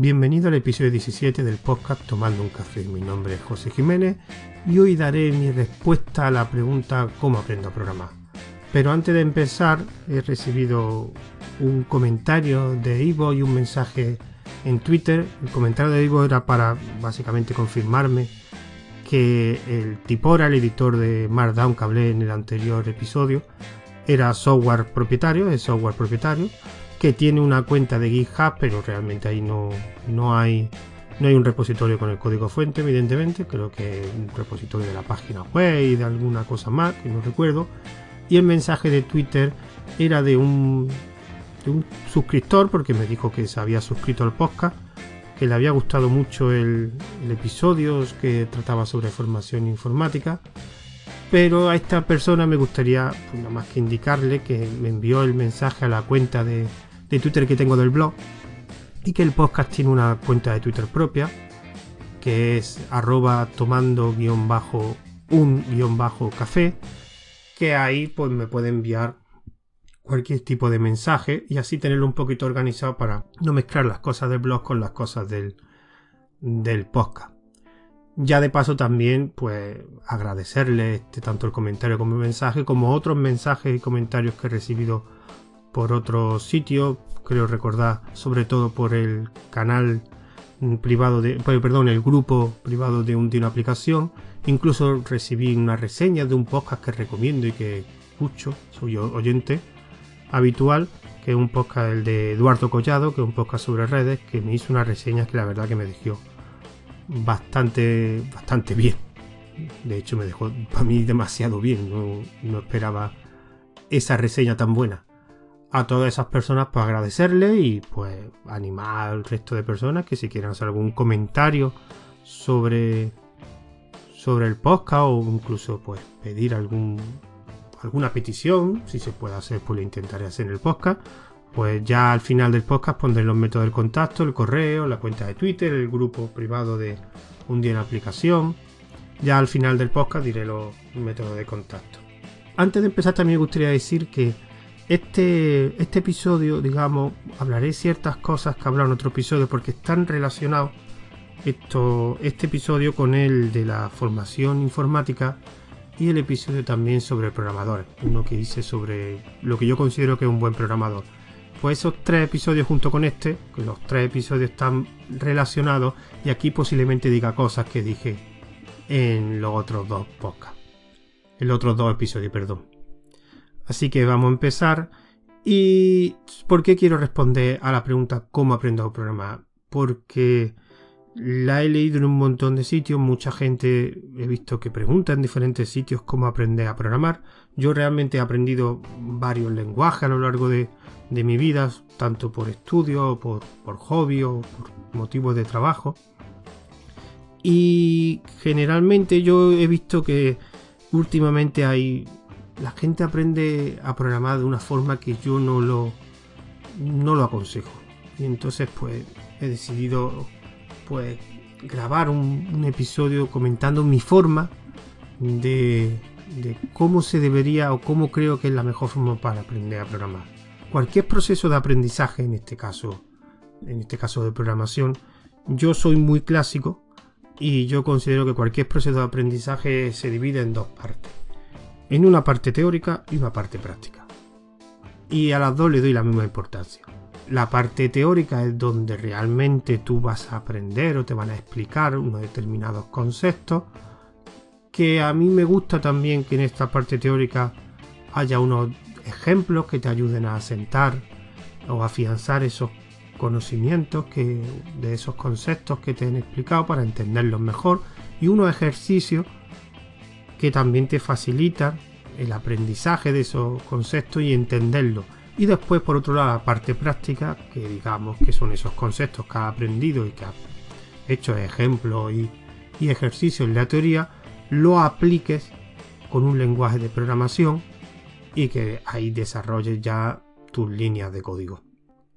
Bienvenido al episodio 17 del podcast Tomando un café. Mi nombre es José Jiménez y hoy daré mi respuesta a la pregunta ¿Cómo aprendo a programar? Pero antes de empezar he recibido un comentario de Ivo y un mensaje en Twitter. El comentario de Ivo era para básicamente confirmarme que el Tipora, el editor de Markdown que hablé en el anterior episodio, era software propietario, es software propietario que tiene una cuenta de GitHub, pero realmente ahí no, no, hay, no hay un repositorio con el código fuente, evidentemente. Creo que un repositorio de la página web y de alguna cosa más, que no recuerdo. Y el mensaje de Twitter era de un, de un suscriptor, porque me dijo que se había suscrito al podcast, que le había gustado mucho el, el episodio que trataba sobre formación informática. Pero a esta persona me gustaría, pues, nada más que indicarle que me envió el mensaje a la cuenta de, de Twitter que tengo del blog y que el podcast tiene una cuenta de Twitter propia que es arroba tomando guion bajo un guion bajo café que ahí pues me puede enviar cualquier tipo de mensaje y así tenerlo un poquito organizado para no mezclar las cosas del blog con las cosas del, podcast. Ya de paso también pues agradecerle este, tanto el comentario como el mensaje como otros mensajes y comentarios que he recibido por otro sitio, creo recordar, sobre todo por el canal privado de, perdón, el grupo privado de, un, una aplicación. Incluso recibí una reseña de un podcast que recomiendo y que escucho, soy oyente habitual, que es un podcast el de Eduardo Collado, que es un podcast sobre redes, que me hizo una reseña que la verdad que me dejó bastante, bastante bien. De hecho, me dejó para mí demasiado bien. No esperaba esa reseña tan buena a todas esas personas pues agradecerle y pues animar al resto de personas que si quieren hacer algún comentario sobre sobre el podcast o incluso pues pedir algún alguna petición si se puede hacer pues lo intentaré hacer en el podcast pues ya al final del podcast pondré los métodos de contacto el correo la cuenta de twitter el grupo privado de un día en aplicación. Ya al final del podcast diré los métodos de contacto. Antes de empezar también me gustaría decir que este, este episodio, digamos, hablaré ciertas cosas que hablo en otro episodio porque están relacionados esto, este episodio con el de la formación informática y el episodio también sobre programadores, uno que hice sobre lo que yo considero que es un buen programador. Pues esos tres episodios junto con este, que los tres episodios están relacionados y aquí posiblemente diga cosas que dije en los otros dos podcasts. En los otros dos episodios, perdón. Así que vamos a empezar. ¿Y por qué quiero responder a la pregunta cómo aprendo a programar? Porque la he leído en un montón de sitios, mucha gente he visto que pregunta en diferentes sitios cómo aprender a programar. Yo realmente he aprendido varios lenguajes a lo largo de, mi vida, tanto por estudio, por, por hobby o por motivos de trabajo. Y generalmente yo he visto que últimamente hay la gente aprende a programar de una forma que yo no lo, no lo aconsejo. Y entonces pues he decidido pues grabar un, episodio comentando mi forma de, de, cómo se debería o cómo creo que es la mejor forma para aprender a programar. Cualquier proceso de aprendizaje, en este caso, en este caso de programación, yo soy muy clásico y yo considero que cualquier proceso de aprendizaje se divide en dos partes en una parte teórica y una parte práctica. Y a las dos le doy la misma importancia. La parte teórica es donde realmente tú vas a aprender o te van a explicar unos determinados conceptos. Que a mí me gusta también que en esta parte teórica haya unos ejemplos que te ayuden a asentar o afianzar esos conocimientos que, de esos conceptos que te han explicado para entenderlos mejor y unos ejercicios que también te facilita el aprendizaje de esos conceptos y entenderlos. Y después, por otro lado, la parte práctica, que digamos que son esos conceptos que has aprendido y que has hecho ejemplos y, ejercicios en la teoría, lo apliques con un lenguaje de programación y que ahí desarrolles ya tus líneas de código.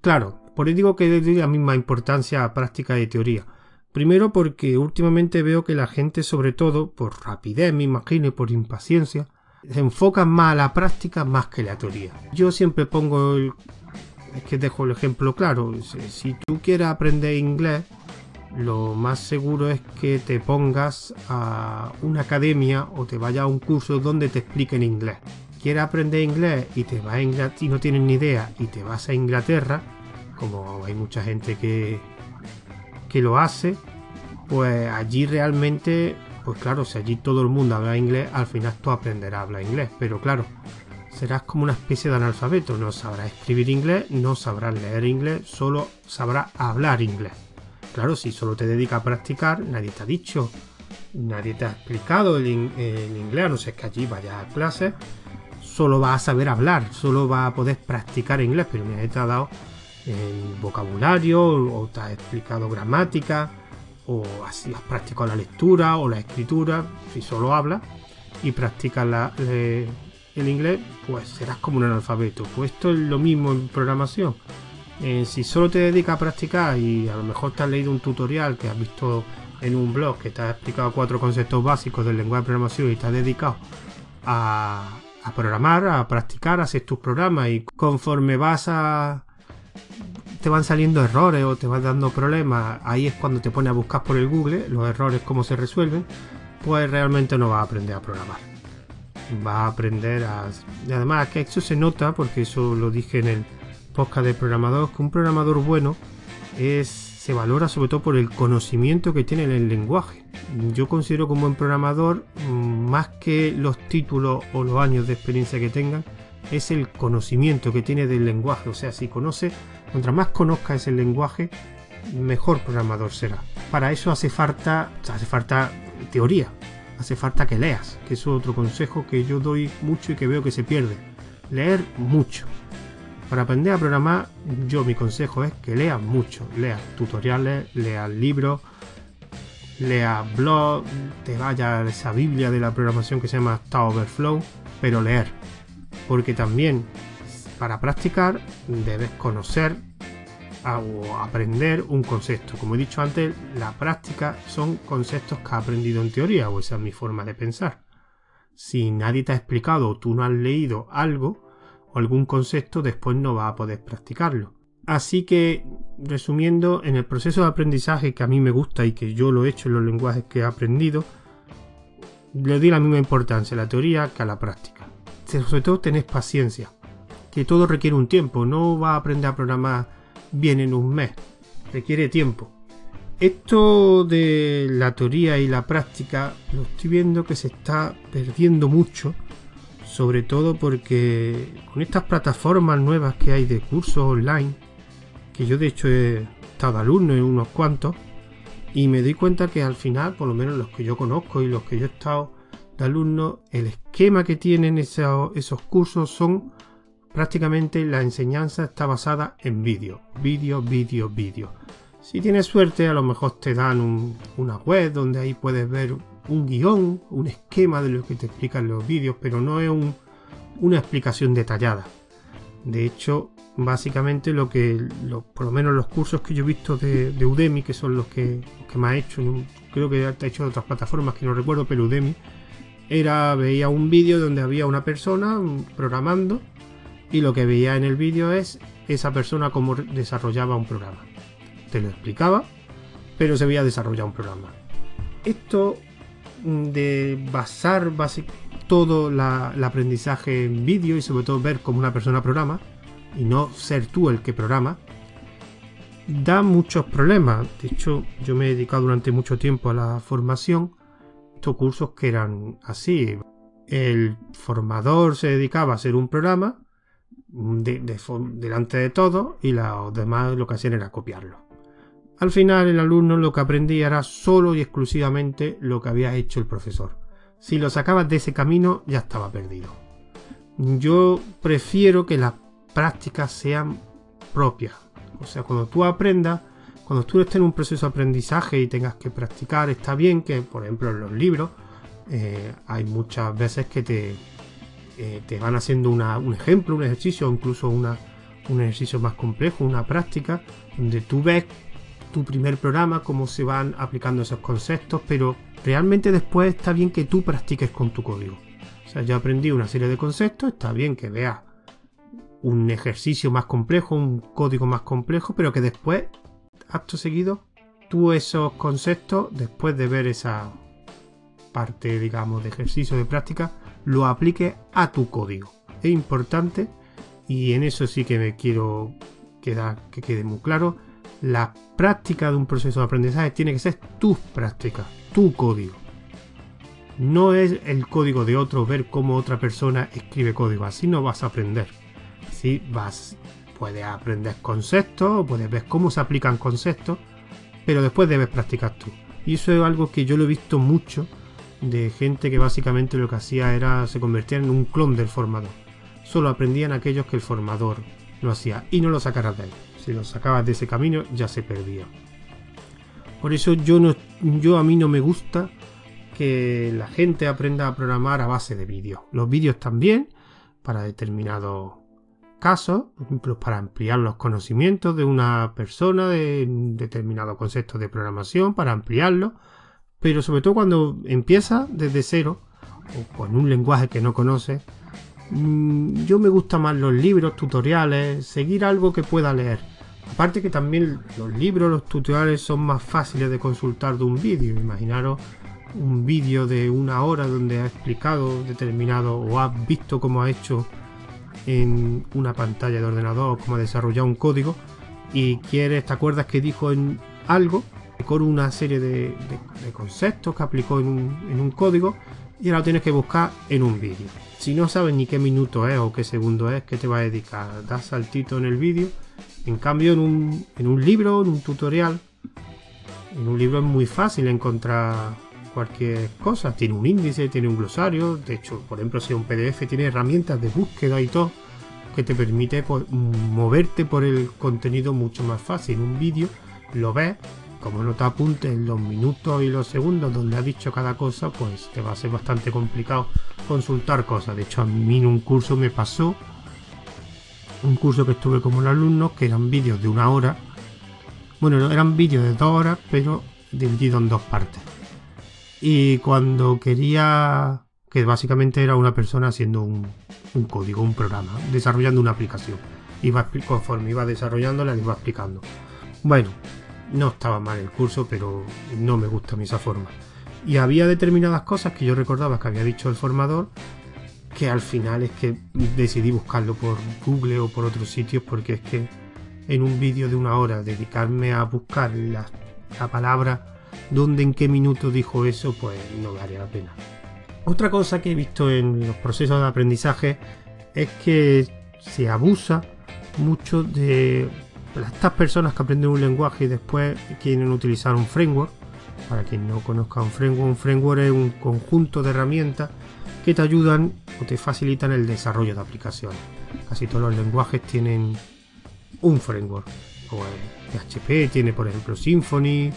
Claro, por eso digo que doy la misma importancia a práctica y teoría Primero porque últimamente veo que la gente, sobre todo por rapidez, me imagino, y por impaciencia, se enfoca más a la práctica más que la teoría. Yo siempre pongo es que dejo el ejemplo claro. Si tú quieres aprender inglés, lo más seguro es que te pongas a una academia o te vayas a un curso donde te expliquen inglés. Quieres aprender inglés y te vas a y no tienes ni idea y te vas a Inglaterra, como hay mucha gente que, que lo hace, pues allí realmente, pues claro, si allí todo el mundo habla inglés, al final tú aprenderás a hablar inglés. Pero claro, serás como una especie de analfabeto, no sabrás escribir inglés, no sabrás leer inglés, solo sabrás hablar inglés. Claro, si solo te dedicas a practicar, nadie te ha dicho, nadie te ha explicado el, inglés, no sé que allí vayas a clases, solo vas a saber hablar, solo vas a poder practicar inglés, pero nadie te ha dado el vocabulario, o te ha explicado gramática, o así has practicado la lectura o la escritura, si solo hablas y practicas el inglés, pues serás como un analfabeto. Pues esto es lo mismo en programación eh, si solo te dedicas a practicar y a lo mejor te has leído un tutorial que has visto en un blog que te ha explicado cuatro conceptos básicos del lenguaje de programación y te has dedicado a, programar, a practicar, a hacer tus programas y conforme vas a te van saliendo errores o te van dando problemas, ahí es cuando te pones a buscar por el Google los errores, cómo se resuelven, pues realmente no vas a aprender a programar. Vas a aprender a... Y además que eso se nota, porque eso lo dije en el, podcast de programador, que un programador bueno es, se valora sobre todo por el conocimiento que tiene en el lenguaje. Yo considero que un buen programador, mm, más que los títulos o los años de experiencia que tengan, es el conocimiento que tiene del lenguaje. O sea, si conoce, mientras más conozca ese lenguaje, mejor programador será. Para eso hace falta, hace falta teoría, hace falta que leas, que es otro consejo que yo doy mucho y que veo que se pierde. Leer mucho. Para aprender a programar, yo mi consejo es que leas mucho, leas tutoriales, leas libros, leas blogs, te vayas a esa Biblia de la programación que se llama Stack Overflow, pero leer. Porque también para practicar debes conocer o aprender un concepto. Como he dicho antes, la práctica son conceptos que has aprendido en teoría, o esa es mi forma de pensar. Si nadie te ha explicado o tú no has leído algo, o algún concepto, después no va a poder practicarlo. Así que, resumiendo, en el proceso de aprendizaje que a mí me gusta y que yo lo he hecho en los lenguajes que he aprendido, le doy la misma importancia a la teoría que a la práctica. Sobre todo tenés paciencia, que todo requiere un tiempo, no va a aprender a programar bien en un mes, requiere tiempo. Esto de la teoría y la práctica lo estoy viendo que se está perdiendo mucho sobre todo porque con estas plataformas nuevas que hay de cursos online, que yo de hecho he estado alumno en unos cuantos, y me doy cuenta que al final, por lo menos los que yo conozco y los que yo he estado de alumno, el esquema que tienen esos, esos cursos son prácticamente la enseñanza está basada en vídeo, vídeo, vídeo, vídeo. Si tienes suerte, a lo mejor te dan una web donde ahí puedes ver un guion, un esquema de lo que te explican los vídeos, pero no es una explicación detallada. De hecho, básicamente lo que, por lo menos los cursos que yo he visto de, Udemy, que son los que, que más he hecho, creo que ha hecho otras plataformas que no recuerdo, pero Udemy, era, veía un vídeo donde había una persona programando y lo que veía en el vídeo es esa persona cómo desarrollaba un programa. Te lo explicaba, pero se veía desarrollar un programa. Esto de basar todo el aprendizaje en vídeo y sobre todo ver cómo una persona programa y no ser tú el que programa, da muchos problemas. De hecho, yo me he dedicado durante mucho tiempo a la formación. Estos cursos que eran así. El formador se dedicaba a hacer un programa delante de todo y los demás lo que hacían era copiarlo. Al final el alumno lo que aprendía era solo y exclusivamente lo que había hecho el profesor. Si lo sacabas de ese camino ya estaba perdido. Yo prefiero que las prácticas sean propias. O sea, cuando tú aprendas, cuando tú estés en un proceso de aprendizaje y tengas que practicar, está bien que, por ejemplo, en los libros eh, hay muchas veces que te, eh, te van haciendo un ejemplo, un ejercicio o incluso un ejercicio más complejo, una práctica, donde tú ves tu primer programa, cómo se van aplicando esos conceptos, pero realmente después está bien que tú practiques con tu código. O sea, yo aprendí una serie de conceptos, está bien que veas un ejercicio más complejo, un código más complejo, pero que después, acto seguido, tú esos conceptos, después de ver esa parte, digamos, de ejercicio de práctica, lo apliques a tu código. Es importante y en eso sí que me quiero que quede muy claro. La práctica de un proceso de aprendizaje tiene que ser tus prácticas, tu código. No es el código de otro, ver cómo otra persona escribe código. Así no vas a aprender. Así vas, puedes aprender conceptos, puedes ver cómo se aplican conceptos, pero después debes practicar tú. Y eso es algo que yo lo he visto mucho de gente que básicamente lo que hacía era se convertía en un clon del formador. Solo aprendían aquellos que el formador lo hacía y no lo sacaras de él. Si lo sacabas de ese camino ya se perdía. Por eso yo no yo a mí no me gusta que la gente aprenda a programar a base de vídeos. Los vídeos también para determinados casos, por ejemplo, para ampliar los conocimientos de una persona de determinado concepto de programación, para ampliarlo, pero sobre todo cuando empieza desde cero o con un lenguaje que no conoce, mm, yo me gusta más los libros, tutoriales, seguir algo que pueda leer. Aparte que también los libros, los tutoriales son más fáciles de consultar de un vídeo. Imaginaros un vídeo de una hora donde ha explicado determinado o ha visto cómo ha hecho en una pantalla de ordenador, cómo ha desarrollado un código y quieres, te acuerdas que dijo en algo con una serie de, conceptos que aplicó en un, código y ahora lo tienes que buscar en un vídeo. Si no sabes ni qué minuto es o qué segundo es, ¿qué te va a dedicar? Das saltito en el vídeo. En cambio, en un, en un libro, en un tutorial, en un libro es muy fácil encontrar cualquier cosa. Tiene un índice, tiene un glosario. De hecho, por ejemplo, si es un PDF, tiene herramientas de búsqueda y todo que te permite pues, moverte por el contenido mucho más fácil. Un vídeo lo ves como no te apuntes los minutos y los segundos donde ha dicho cada cosa, pues te va a ser bastante complicado consultar cosas. De hecho, a mí en un curso me pasó, un curso que estuve como alumno, que eran vídeos de una hora. Bueno, eran vídeos de dos horas, pero dividido en dos partes. Y cuando quería, que básicamente era una persona haciendo un, código, un programa, desarrollando una aplicación. Iba, conforme iba desarrollándola, le iba explicando. Bueno, no estaba mal el curso, pero no me gusta a mí esa forma. Y había determinadas cosas que yo recordaba que había dicho el formador, que al final es que decidí buscarlo por Google o por otros sitios, porque es que en un vídeo de una hora dedicarme a buscar la, palabra, dónde, en qué minuto dijo eso, pues no haría la pena. Otra cosa que he visto en los procesos de aprendizaje es que se abusa mucho de estas personas que aprenden un lenguaje y después quieren utilizar un framework, para quien no conozca un framework, un framework es un conjunto de herramientas que te ayudan o te facilitan el desarrollo de aplicaciones. Casi todos los lenguajes tienen un framework. PHP tiene, por ejemplo, Symfony,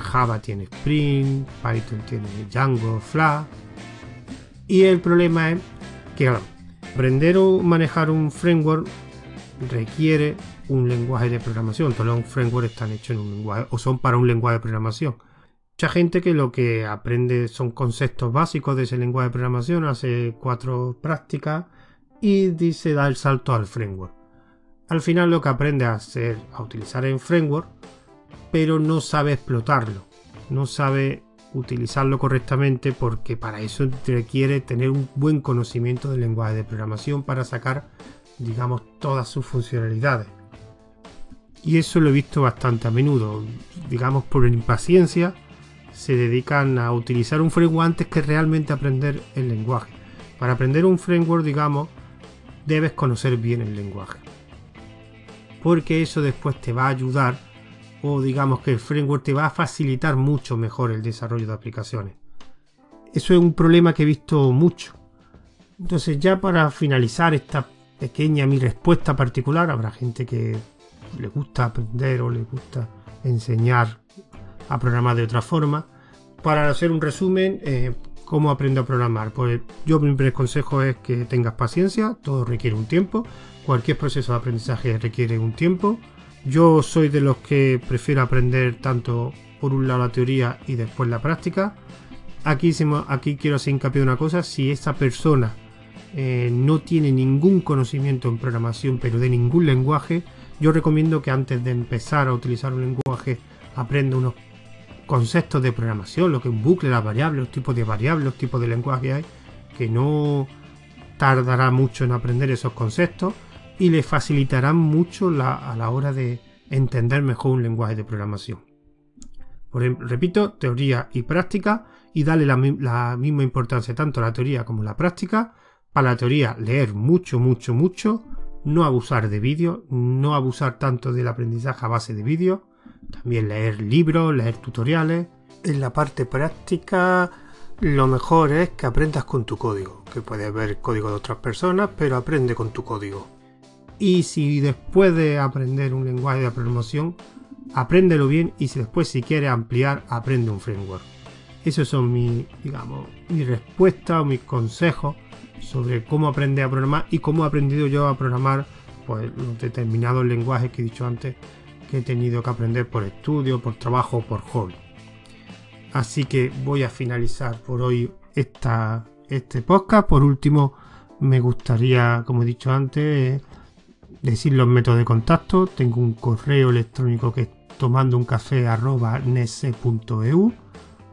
Java tiene Spring, Python tiene Django, Flash. Y el problema es que aprender o manejar un framework requiere un lenguaje de programación. Todos los frameworks están hechos en un lenguaje o son para un lenguaje de programación. Mucha gente que lo que aprende son conceptos básicos de ese lenguaje de programación, hace cuatro prácticas y dice da el salto al framework. Al final lo que aprende a hacer, a utilizar el framework, pero no sabe explotarlo, no sabe utilizarlo correctamente porque para eso requiere tener un buen conocimiento del lenguaje de programación para sacar digamos, todas sus funcionalidades. Y eso lo he visto bastante a menudo. Digamos, por impaciencia, se dedican a utilizar un framework antes que realmente aprender el lenguaje. Para aprender un framework, digamos, debes conocer bien el lenguaje. Porque eso después te va a ayudar, o digamos que el framework te va a facilitar mucho mejor el desarrollo de aplicaciones. Eso es un problema que he visto mucho. Entonces ya para finalizar esta pequeña mi respuesta particular. Habrá gente que le gusta aprender o le gusta enseñar a programar de otra forma. Para hacer un resumen, eh, ¿cómo aprendo a programar? Pues yo mi primer consejo es que tengas paciencia, todo requiere un tiempo, cualquier proceso de aprendizaje requiere un tiempo. Yo soy de los que prefiero aprender tanto por un lado la teoría y después la práctica. Aquí, quiero hacer hincapié en una cosa, si esa persona eh, no tiene ningún conocimiento en programación, pero de ningún lenguaje, yo recomiendo que antes de empezar a utilizar un lenguaje aprenda unos conceptos de programación, lo que es un bucle, las variables, los tipos de variables, los tipos de lenguaje hay, que no tardará mucho en aprender esos conceptos y le facilitarán mucho a la hora de entender mejor un lenguaje de programación. Repito, teoría y práctica y darle la, la, misma importancia tanto a la teoría como a la práctica. Para la teoría, leer mucho, mucho, mucho, no abusar de vídeos, no abusar tanto del aprendizaje a base de vídeos, también leer libros, leer tutoriales. En la parte práctica, lo mejor es que aprendas con tu código, que puedes ver código de otras personas, pero aprende con tu código. Y si después de aprender un lenguaje de programación, apréndelo bien y si después si quieres ampliar, aprende un framework. Esos son mis, digamos, mi respuesta o mis consejos sobre cómo aprender a programar y cómo he aprendido yo a programar pues, los determinados lenguajes que he dicho antes que he tenido que aprender por estudio, por trabajo o por hobby. Así que voy a finalizar por hoy esta, este podcast. Por último, me gustaría, como he dicho antes, decir los métodos de contacto. Tengo un correo electrónico que es tomando un café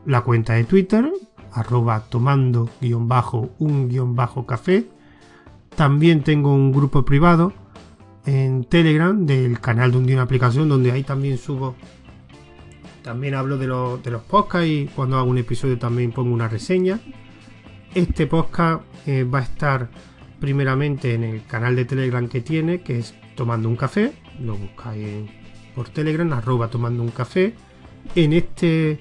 la cuenta de Twitter arroba tomando guion bajo un guion bajo café. También tengo un grupo privado en Telegram del canal de una aplicación donde ahí también subo. También hablo de, de los podcasts y cuando hago un episodio también pongo una reseña. Este podcast eh, va a estar primeramente en el canal de Telegram que tiene, que es Tomando un Café. Lo buscáis por Telegram, arroba Tomando un Café. En este,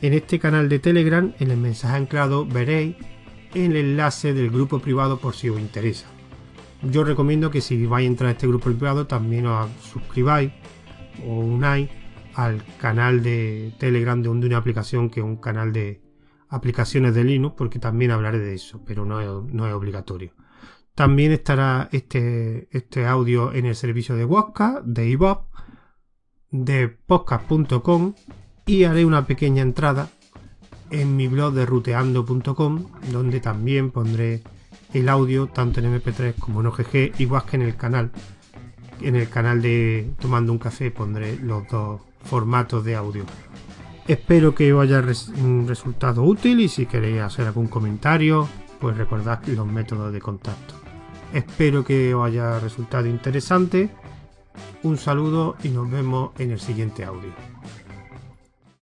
en este canal de Telegram, en el mensaje anclado, veréis el enlace del grupo privado por si os interesa. Yo recomiendo que si vais a entrar a este grupo privado también os suscribáis o unáis al canal de Telegram de una aplicación que es un canal de aplicaciones de Linux porque también hablaré de eso, pero no no es obligatorio. También estará este, este audio en el servicio de Wodka, de iVoox, de podcast.com y haré una pequeña entrada en mi blog de ruteando.com donde también pondré el audio tanto en MP3 como en OGG, igual que en el canal. En el canal de Tomando un Café pondré los dos formatos de audio. Espero que os haya resultado útil y si queréis hacer algún comentario, pues recordad los métodos de contacto. Espero que os haya resultado interesante. Un saludo y nos vemos en el siguiente audio.